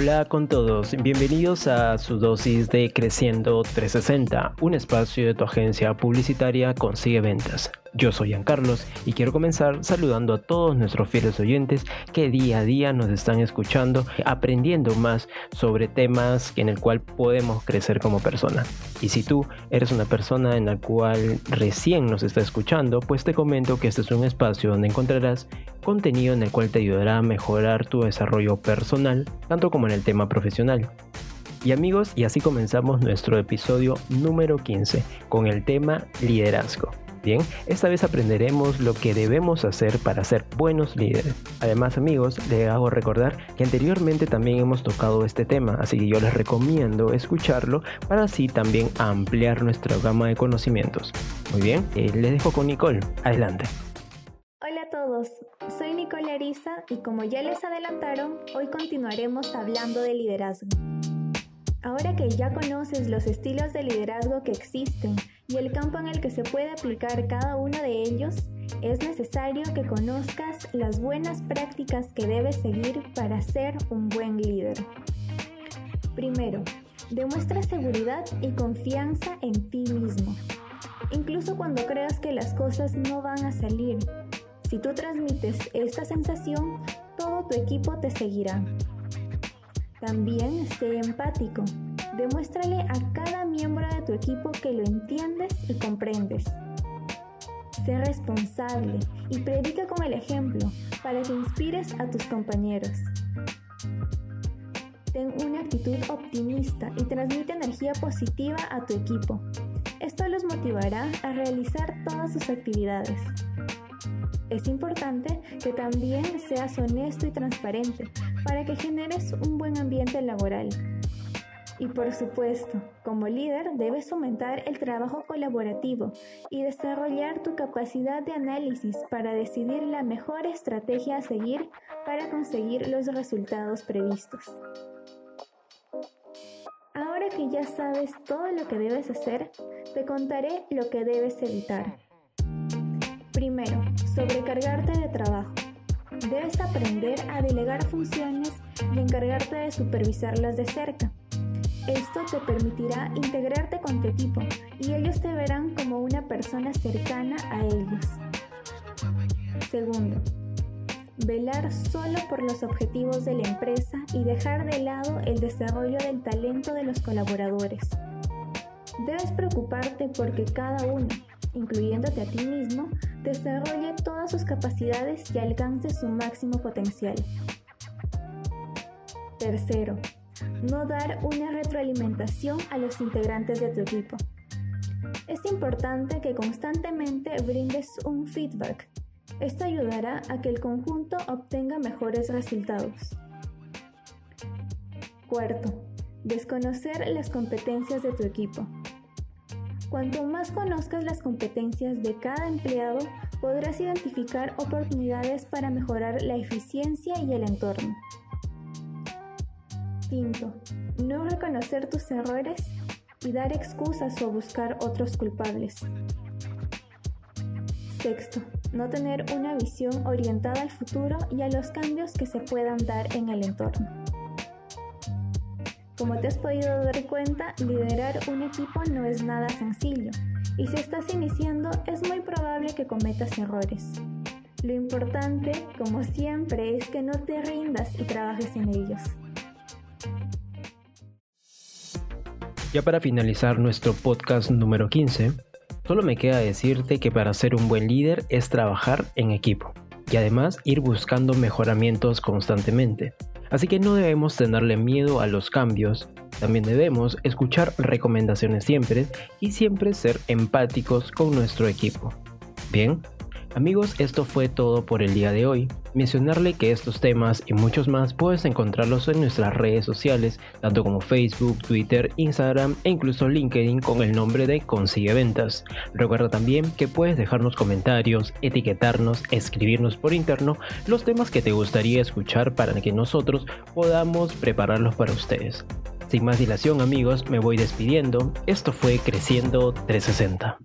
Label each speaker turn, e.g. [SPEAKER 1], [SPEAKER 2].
[SPEAKER 1] Hola con todos, bienvenidos a su dosis de Creciendo 360, un espacio de tu agencia publicitaria Consigue Ventas. Yo soy Ian Carlos y quiero comenzar saludando a todos nuestros fieles oyentes que día a día nos están escuchando, aprendiendo más sobre temas en el cual podemos crecer como persona. Y si tú eres una persona en la cual recién nos está escuchando, pues te comento que este es un espacio donde encontrarás contenido en el cual te ayudará a mejorar tu desarrollo personal, tanto como en el tema profesional. Y amigos, y así comenzamos nuestro episodio número 15 con el tema liderazgo. Bien, esta vez aprenderemos lo que debemos hacer para ser buenos líderes. Además amigos, les hago recordar que anteriormente también hemos tocado este tema, así que yo les recomiendo escucharlo para así también ampliar nuestra gama de conocimientos. Muy bien, eh, les dejo con Nicole. Adelante.
[SPEAKER 2] Soy Nicole Arisa y como ya les adelantaron, hoy continuaremos hablando de liderazgo. Ahora que ya conoces los estilos de liderazgo que existen y el campo en el que se puede aplicar cada uno de ellos, es necesario que conozcas las buenas prácticas que debes seguir para ser un buen líder. Primero, demuestra seguridad y confianza en ti mismo, incluso cuando creas que las cosas no van a salir si tú transmites esta sensación, todo tu equipo te seguirá. También sé empático. Demuéstrale a cada miembro de tu equipo que lo entiendes y comprendes. Sé responsable y predica con el ejemplo para que inspires a tus compañeros. Ten una actitud optimista y transmite energía positiva a tu equipo. Esto los motivará a realizar todas sus actividades. Es importante que también seas honesto y transparente para que generes un buen ambiente laboral. Y por supuesto, como líder debes aumentar el trabajo colaborativo y desarrollar tu capacidad de análisis para decidir la mejor estrategia a seguir para conseguir los resultados previstos. Ahora que ya sabes todo lo que debes hacer, te contaré lo que debes evitar. Primero, sobrecargarte de trabajo. Debes aprender a delegar funciones y encargarte de supervisarlas de cerca. Esto te permitirá integrarte con tu equipo y ellos te verán como una persona cercana a ellos. Segundo, velar solo por los objetivos de la empresa y dejar de lado el desarrollo del talento de los colaboradores. Debes preocuparte porque cada uno, incluyéndote a ti mismo, desarrolle todas sus capacidades y alcance su máximo potencial. Tercero, no dar una retroalimentación a los integrantes de tu equipo. Es importante que constantemente brindes un feedback. Esto ayudará a que el conjunto obtenga mejores resultados. Cuarto, desconocer las competencias de tu equipo. Cuanto más conozcas las competencias de cada empleado, podrás identificar oportunidades para mejorar la eficiencia y el entorno. Quinto, no reconocer tus errores y dar excusas o buscar otros culpables. Sexto, no tener una visión orientada al futuro y a los cambios que se puedan dar en el entorno. Como te has podido dar cuenta, liderar un equipo no es nada sencillo y si estás iniciando es muy probable que cometas errores. Lo importante, como siempre, es que no te rindas y trabajes en ellos.
[SPEAKER 1] Ya para finalizar nuestro podcast número 15, solo me queda decirte que para ser un buen líder es trabajar en equipo y además ir buscando mejoramientos constantemente. Así que no debemos tenerle miedo a los cambios, también debemos escuchar recomendaciones siempre y siempre ser empáticos con nuestro equipo. Bien, Amigos, esto fue todo por el día de hoy. Mencionarle que estos temas y muchos más puedes encontrarlos en nuestras redes sociales, tanto como Facebook, Twitter, Instagram e incluso LinkedIn con el nombre de Consigue Ventas. Recuerda también que puedes dejarnos comentarios, etiquetarnos, escribirnos por interno los temas que te gustaría escuchar para que nosotros podamos prepararlos para ustedes. Sin más dilación amigos, me voy despidiendo. Esto fue Creciendo 360.